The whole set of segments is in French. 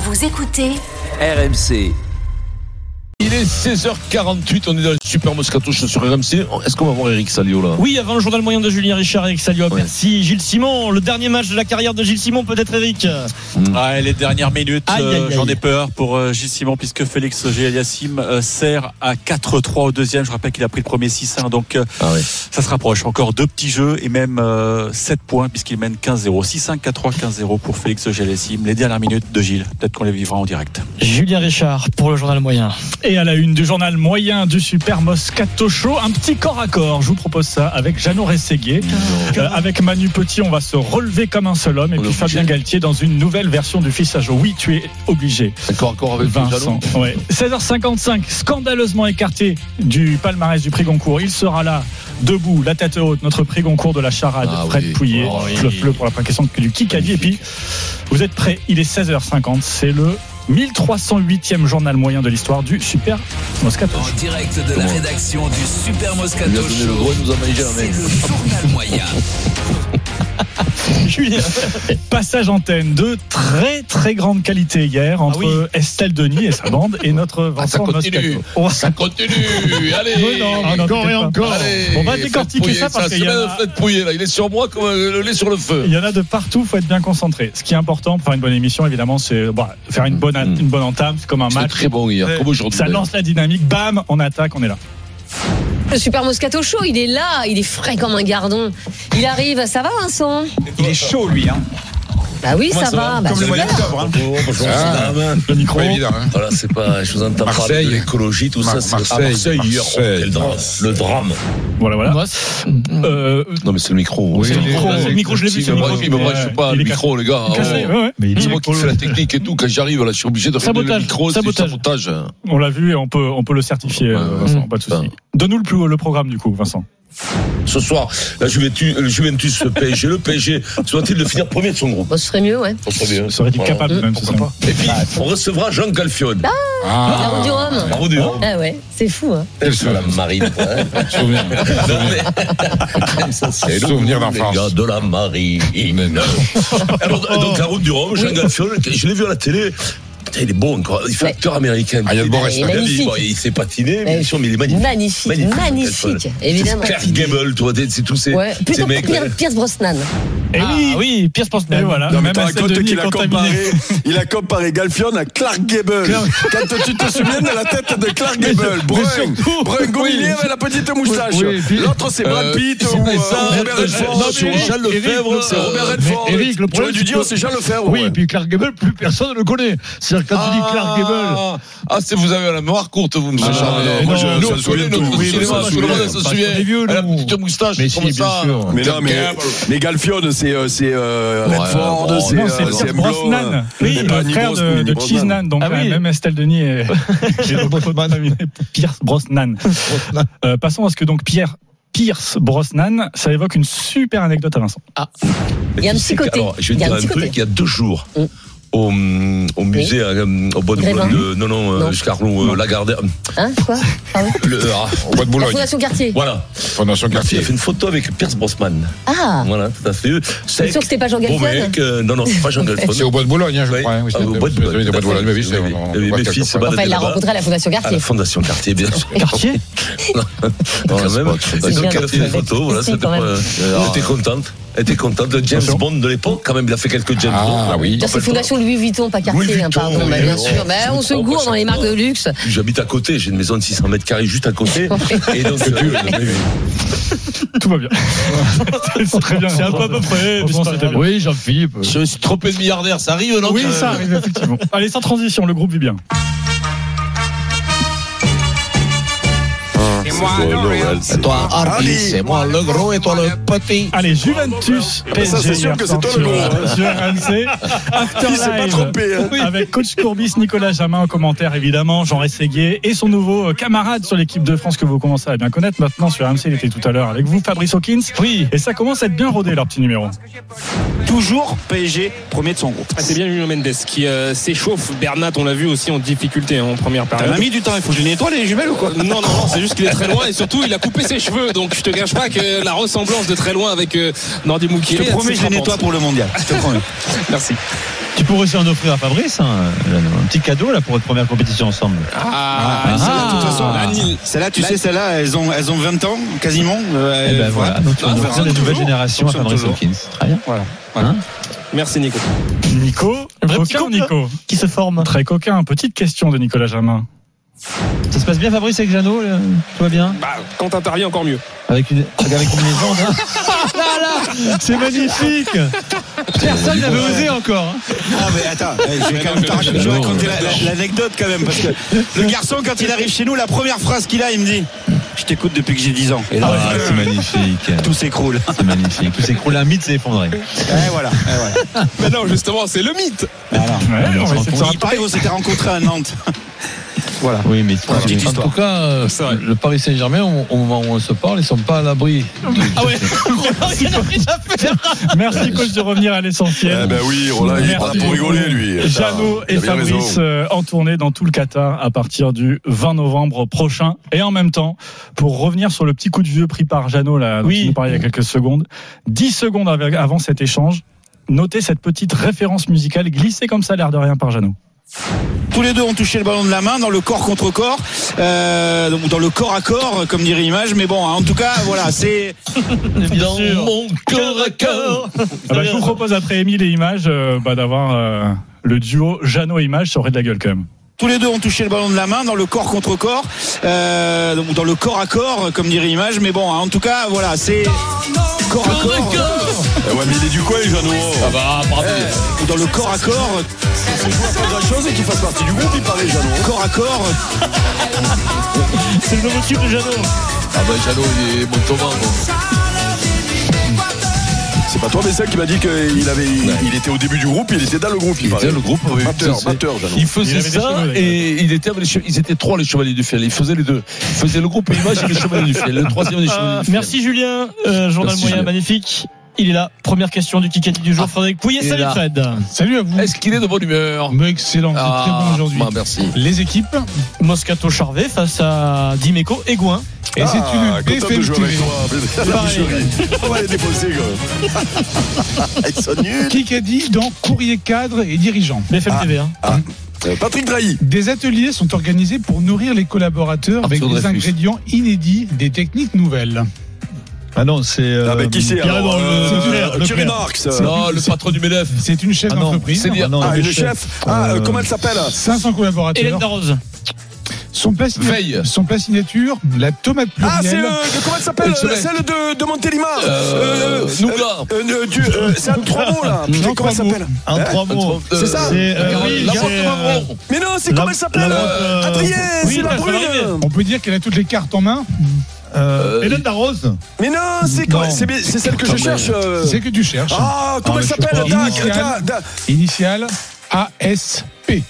Vous écoutez RMC. Il est 16h48, on est dans le Super Moscato Show sur RMC. Est-ce qu'on va voir Eric Salio là? Oui, avant le journal moyen de Julien Richard et Eric Salio. Merci Gilles Simon. Le dernier match de la carrière de Gilles Simon, peut-être Eric? Ouais, les dernières minutes, euh, j'en ai peur pour euh, Gilles Simon puisque Félix Auger-Aliassime euh, sert à 4-3 au deuxième. Je rappelle qu'il a pris le premier 6-1, donc euh, Ah ouais. ça se rapproche. Encore deux petits jeux et même euh, 7 points puisqu'il mène 15-0. 6-1, 4-3, 15-0 pour Félix Auger-Aliassime. Les dernières minutes de Gilles, peut-être qu'on les vivra en direct. Julien Richard pour le journal moyen. Et à la une du journal moyen du Super Moscato Show, un petit corps à corps. Je vous propose ça avec Jeannot Rességuier. Euh, avec Manu Petit, on va se relever comme un seul homme. Et On puis Fabien. Galtier dans une nouvelle version du fichage. Oui, tu es obligé. D'accord, encore avec Vincent. Jeannot Ouais. 16h55, scandaleusement écarté du palmarès du prix Goncourt. Il sera là, debout, la tête haute, notre prix Goncourt de la charade, Ah Fred oui. Pouillet. Oh oui. Fleu, fleu pour la question du Kikadi. Et puis, vous êtes prêts? Il est 16h50. C'est le 1308e journal moyen de l'histoire du Super Moscato. En direct de la rédaction du Super Il Moscato a donné le Show. droit, il nous la C'est le journal moyen. Julien. Passage antenne de très très grande qualité hier entre Estelle Denis et sa bande et notre Ah, ça Vincent continue. Moscato. On va- Ça continue, allez non, non, encore et encore. Allez, On va décortiquer ça parce qu'il y a- Pouillet, là. Il est sur moi comme euh, le lait sur le feu. Il y en a de partout, faut être bien concentré. Ce qui est important pour faire une bonne émission, évidemment, c'est bah, faire une bonne, Mm. une bonne entame, c'est comme un match. très bon hier, comme aujourd'hui. Ça lance la dynamique, bam, on attaque, on est là. Le Super Moscato Show, il est là, il est frais comme un gardon. Il arrive, ça va Vincent? Il est chaud, lui. Hein. Bah oui, ça, va. Bah, Comme le mois d'octobre. Hein. Bonjour, bonjour, Ah. Le micro. Pas évident. Hein. Voilà, c'est pas, je vous entends parler Marseille. de l'écologie, tout ça. Mar- Marseille, Marseille, hier, oh, Marseille. quel drame. Le drame. Voilà, voilà. Euh, Non, mais c'est le micro. Oui, C'est le micro, micro. le micro, je l'ai vu, c'est le moi, micro. me branche pas le micro, les gars. Oh. C'est moi qui fais la technique et tout. Quand j'arrive, là, je suis obligé de faire le micro. C'est sabotage. On l'a vu et on peut, on peut le certifier, euh, Vincent, pas de souci. Donne-nous le, plus- le programme du coup, Vincent. Ce soir, la Juventus, le Juventus le PSG, le PSG, soit-il de finir premier de son groupe Bah, ce serait mieux, ouais. Ça serait bien. Serait-il Voilà. capable même Pourquoi pas Et puis, on recevra Jean Galfione. La route du Rhum. Bravo du Rhum. Ah ouais, c'est fou, hein. Sur la marine. Souvenir. C'est d'enfance. Les gars de la marine. Alors, donc, la route du Rhum, Jean Galfione, je l'ai vu à la télé. Putain, il est beau encore. Il fait Ouais. acteur américain. Ah, il bon est. Magnifique. bon, Il s'est patiné, bien Ouais. sûr, mais il est magnifique. Magnifique, magnifique, évidemment. C'est Clark Gable, toi, c'est tous ces, Ouais, ces plutôt mecs. Pierre, Pierce Brosnan. Et oui, oui, Pierce et Brosnan. voilà. Non, mais racontes qu'il a comparé, il a comparé Galfion à Clark Gable. Quand tu te souviens de la tête de Clark Gable, brun, brun avec la petite moustache. L'autre c'est Brad Euh, Pitt c'est ou euh, Robert Redford. Jean Lefebvre, c'est Robert Redford. Eric, le Tu problème, aurais dû c'est dire c'est Jean Lefebvre. Oui, puis Clark Gable, plus personne ne le connaît. Quand tu dis Clark Gable. Ah, ah, c'est vous avez la mémoire courte, vous, monsieur Ah, Charles. Moi, je souvient connaît de tout. Tout le monde se souvient. Elle a petite moustache, Mais comme si, bien ça. sûr. Mais non, mais, mais Galfion, c'est euh, euh, Redford, c'est Brosnan. Oui, le frère de. Cheesenan. Donc, Ah euh, même Estelle Denis pour Pierce Brosnan. Euh, passons à ce que donc Pierre. Pierce Brosnan, ça évoque une super anecdote à Vincent. Il y a un petit côté. Alors, je vais te dire un truc, il y a deux jours. Au, au musée, à, euh, au bois de Boulogne de, non, non, euh, Non. Scarlon, euh, Lagardère. Hein, quoi Pardon Le, ah, Au bois de La Boulogne. Fondation Cartier. voilà. Fondation fille Quartier. a fait une photo avec Pierce Brosnan. Ah, Voilà, tout à fait. c'est sûr que c'était pas Jean Bon Galfion mec, euh, non, non, c'est pas Jean Galfion. C'est au bois de Boulogne, hein, je Oui. crois. hein, oui, Ah, c'est- au bois de oui, Boulogne. oui, au bois de Boulogne, mais oui, c'est- Oui, oui, mes fils se Enfin, il l'a rencontré à la Fondation À la Cartier. Fondation Cartier, bien sûr. Cartier Non, quand même. C'est Donc, des avec photos, voilà, c'était contente. Elle était contente. Le James. Bond de l'époque, quand même, il a fait quelques James Ah, Bond. oui. Ça, C'est Fondation Louis Vuitton, pas Cartier, hein, pardon, bah, oui, bien oui. sûr. Mais Je on se à dans les marques de luxe. J'habite à côté, j'ai une maison de 600 mètres carrés juste à côté. Et donc, euh, oui, oui. Tout va bien. c'est très bien. C'est un peu à peu près. Oui, Jean-Philippe. Je me suis trompé de milliardaire, ça arrive, non Oui, ça arrive, effectivement. Allez, sans transition, le groupe vit bien. C'est toi, Hardy, c'est moi le gros et toi le petit. Allez, Juventus Ah, ça, c'est PSG sûr que c'est toi le gros, sur RMC. After Il s'est pas trompé, hein. Avec coach Courbis, Nicolas Jamin en commentaire évidemment, Jean Rességuier et son nouveau euh, camarade sur l'équipe de France que vous commencez à bien connaître maintenant sur RMC, il était tout à l'heure avec vous, Fabrice Hawkins. Oui. Et ça commence à être bien rodé leur petit numéro. Toujours PSG premier de son groupe. Ah, c'est bien Julio Mendes qui euh, s'échauffe. Bernat, on l'a vu aussi en difficulté hein, en première T'as période. mis du temps, il faut que je les nettoie les jumelles ou quoi? Non, non, non, c'est juste qu'il est très loin et surtout il a coupé ses cheveux. Donc je te cache pas que la ressemblance de très loin avec euh, Nordi Je Moukile. te promets, je les nettoie pour le mondial. Je te promets. Merci. Tu pourrais aussi en offrir à Fabrice, hein, un petit cadeau là pour votre première compétition ensemble. Ah, Ah, celle-là, de toute Ah. façon. Celle-là, tu sais, celle-là, elles ont, elles ont 20 ans, quasiment. Euh, Et ben euh, voilà, donc tu vas Ah, offrir toujours. générations à Fabrice Hawkins. Très bien. Voilà. Hein Merci Nico. Nico, vrai petit coquin. Nico. Qui se forme. Très coquin, petite question de Nicolas Jamin. Ça se passe bien Fabrice avec Jeannot là Tout va bien? Bah, quand t'interviens encore mieux. avec une, avec une légende. hein Là, là, C'est magnifique Personne n'avait osé encore. hein. Ah, mais attends, eh, je vais quand même te raconter- je vais raconter la- la- l'anecdote quand même. Parce que le garçon, quand il arrive chez nous, la première phrase qu'il a, il me dit Je t'écoute depuis que j'ai 10 ans. Et là, Ah, c'est magnifique. tout s'écroule. C'est magnifique. Tout s'écroule, un mythe s'est effondré. Et voilà. et voilà. Mais non, justement, c'est le mythe. Voilà. Ouais, on paraît qu'on s'était rencontrés à Nantes. Voilà. Oui, mais Voilà, petite En tout cas, euh, le Paris Saint-Germain, au au moment où on se parle, ils sont pas à l'abri. Ah ouais. Merci coach de revenir à l'essentiel. Eh ben oui, Roland, il est pas là pour rigoler, lui. Jeannot et Fabrice euh, en tournée dans tout le Qatar à partir du 20 novembre prochain. Et en même temps, pour revenir sur le petit coup de vieux pris par Jeannot, là, dont Oui. nous parlait il y a quelques secondes, 10 secondes avant cet échange, notez cette petite référence musicale glissée comme ça, l'air de rien par Jeannot. Tous les deux ont touché le ballon de la main dans le corps contre corps, euh, dans le corps à corps, comme dirait l'image. Mais bon, en tout cas, voilà, c'est. Sûr. mon corps à corps. Ah bah, je vous propose après Émile et Image euh, bah, d'avoir euh, le duo Jeannot et Image, ça aurait de la gueule quand même. Tous les deux ont touché le ballon de la main dans le corps contre corps, euh, donc dans le corps à corps, comme dirait l'image. Mais bon, en tout cas, voilà, c'est corps à corps, ouais, mais il est du coin, Jeannot. Ah bah, bravo. ou dans le corps à corps, C'est pas grand chose et qu'il fasse partie du groupe, il paraît, Jeannot. corps à corps. C'est le nouveau tube de Jeannot. Ah bah, Jeannot, il est mon Thomas. bon. C'est pas toi, Bessin, qui m'a dit qu'il avait, il, il était au début du groupe, il était dans le groupe, il, Il était le groupe, oui. Batteur, batteur. Il Il faisait ça et il était avec les che- ils étaient trois les chevaliers du fiel. Il faisait les deux. Il faisait le groupe Image et les chevaliers du fiel. Le troisième des chevaliers du fiel. Merci Julien, Euh, journal Merci, moyen Julien. magnifique. Il est là. Première question du Kikadi du jour. Frédéric Pouillet, salut là. Fred. Salut à vous. Est-ce qu'il est de bonne humeur Mais excellent, c'est très bon aujourd'hui. bah, merci. Les équipes, Moscato Charvet face à Dimeco et Gouin. et c'est Ah, une content de BFM TV. On va les quoi. Ils sont nuls. Dit dans Courrier cadre et dirigeant BFM Ah. TV. Hein. Euh, Patrick Drahi. Des ateliers sont organisés pour nourrir les collaborateurs avec des Dreyfus. ingrédients inédits, des techniques nouvelles. Ah non, c'est. Ah, mais qui c'est Euh, Thierry. Marx. Non, le patron du MEDEF. C'est une chef Ah non, d'entreprise. c'est bien. Ah, le chef. Ah, euh, comment elle s'appelle? 500 Hélène collaborateurs. Darroze. Son plat, Veille. son plat signature, la tomate Ah, c'est plurielle. euh, de- comment elle s'appelle? Celle de, de Montélimar. Euh, euh, euh, euh, c'est un trois mots là. Non, comment elle s'appelle? En trois mots. C'est ça? C'est. euh, oui, La euh. Mais non, c'est comment elle s'appelle? euh, euh, Adrien, oui, c'est la brune. On peut dire qu'elle a toutes les cartes en main. Euh, Hélène Darroze. Mais non, c'est celle que je cherche. euh. C'est que tu cherches. Ah, comment Ah, elle s'appelle. Initiale ASP.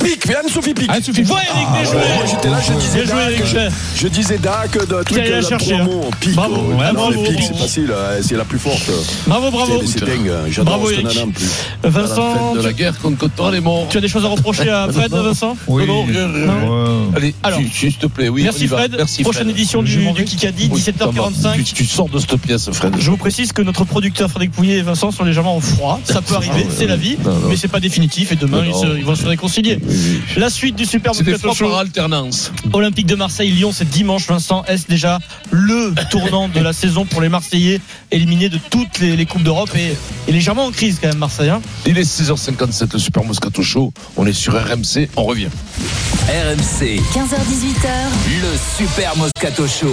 Pic, Anne-Sophie Pic. Anne-Sophie Pic. Ouais, Eric, Ah, bien ouais, joué. moi j'étais là, je disais Bien joué, Dac, Eric. je, je disais Dac, de truc de chercher, Pic. Bravo, bravo, Pic, c'est facile, euh, c'est la plus forte. Bravo, bravo. C'est dingue, hein. j'adore Bravo, ce en plus. Vincent, de la guerre contre morts. tu as des choses à reprocher à Fred, Vincent rien. Allez, Alors. s'il te plaît, oui. Merci. Fred. Merci Prochaine édition du. Kikadi, Oui, ça va. 17h45. Tu, sors de cette pièce, Fred. Je vous précise que notre producteur Frédéric Pouillet et Vincent sont légèrement en froid. Ça peut arriver, Ah, c'est la vie, mais c'est pas définitif. Et demain, ils vont se réconcilier. Oui, oui. La suite du Super C'est des Moscato fois Show. par alternance. Olympique de Marseille-Lyon, c'est dimanche. Vincent, est-ce déjà le tournant de la saison pour les Marseillais, éliminés de toutes les, les Coupes d'Europe et, et légèrement en crise quand même, Marseille hein? Il est 6h57, le Super Moscato Show. On est sur RMC, on revient. RMC, 15h-18h, le Super Moscato Show.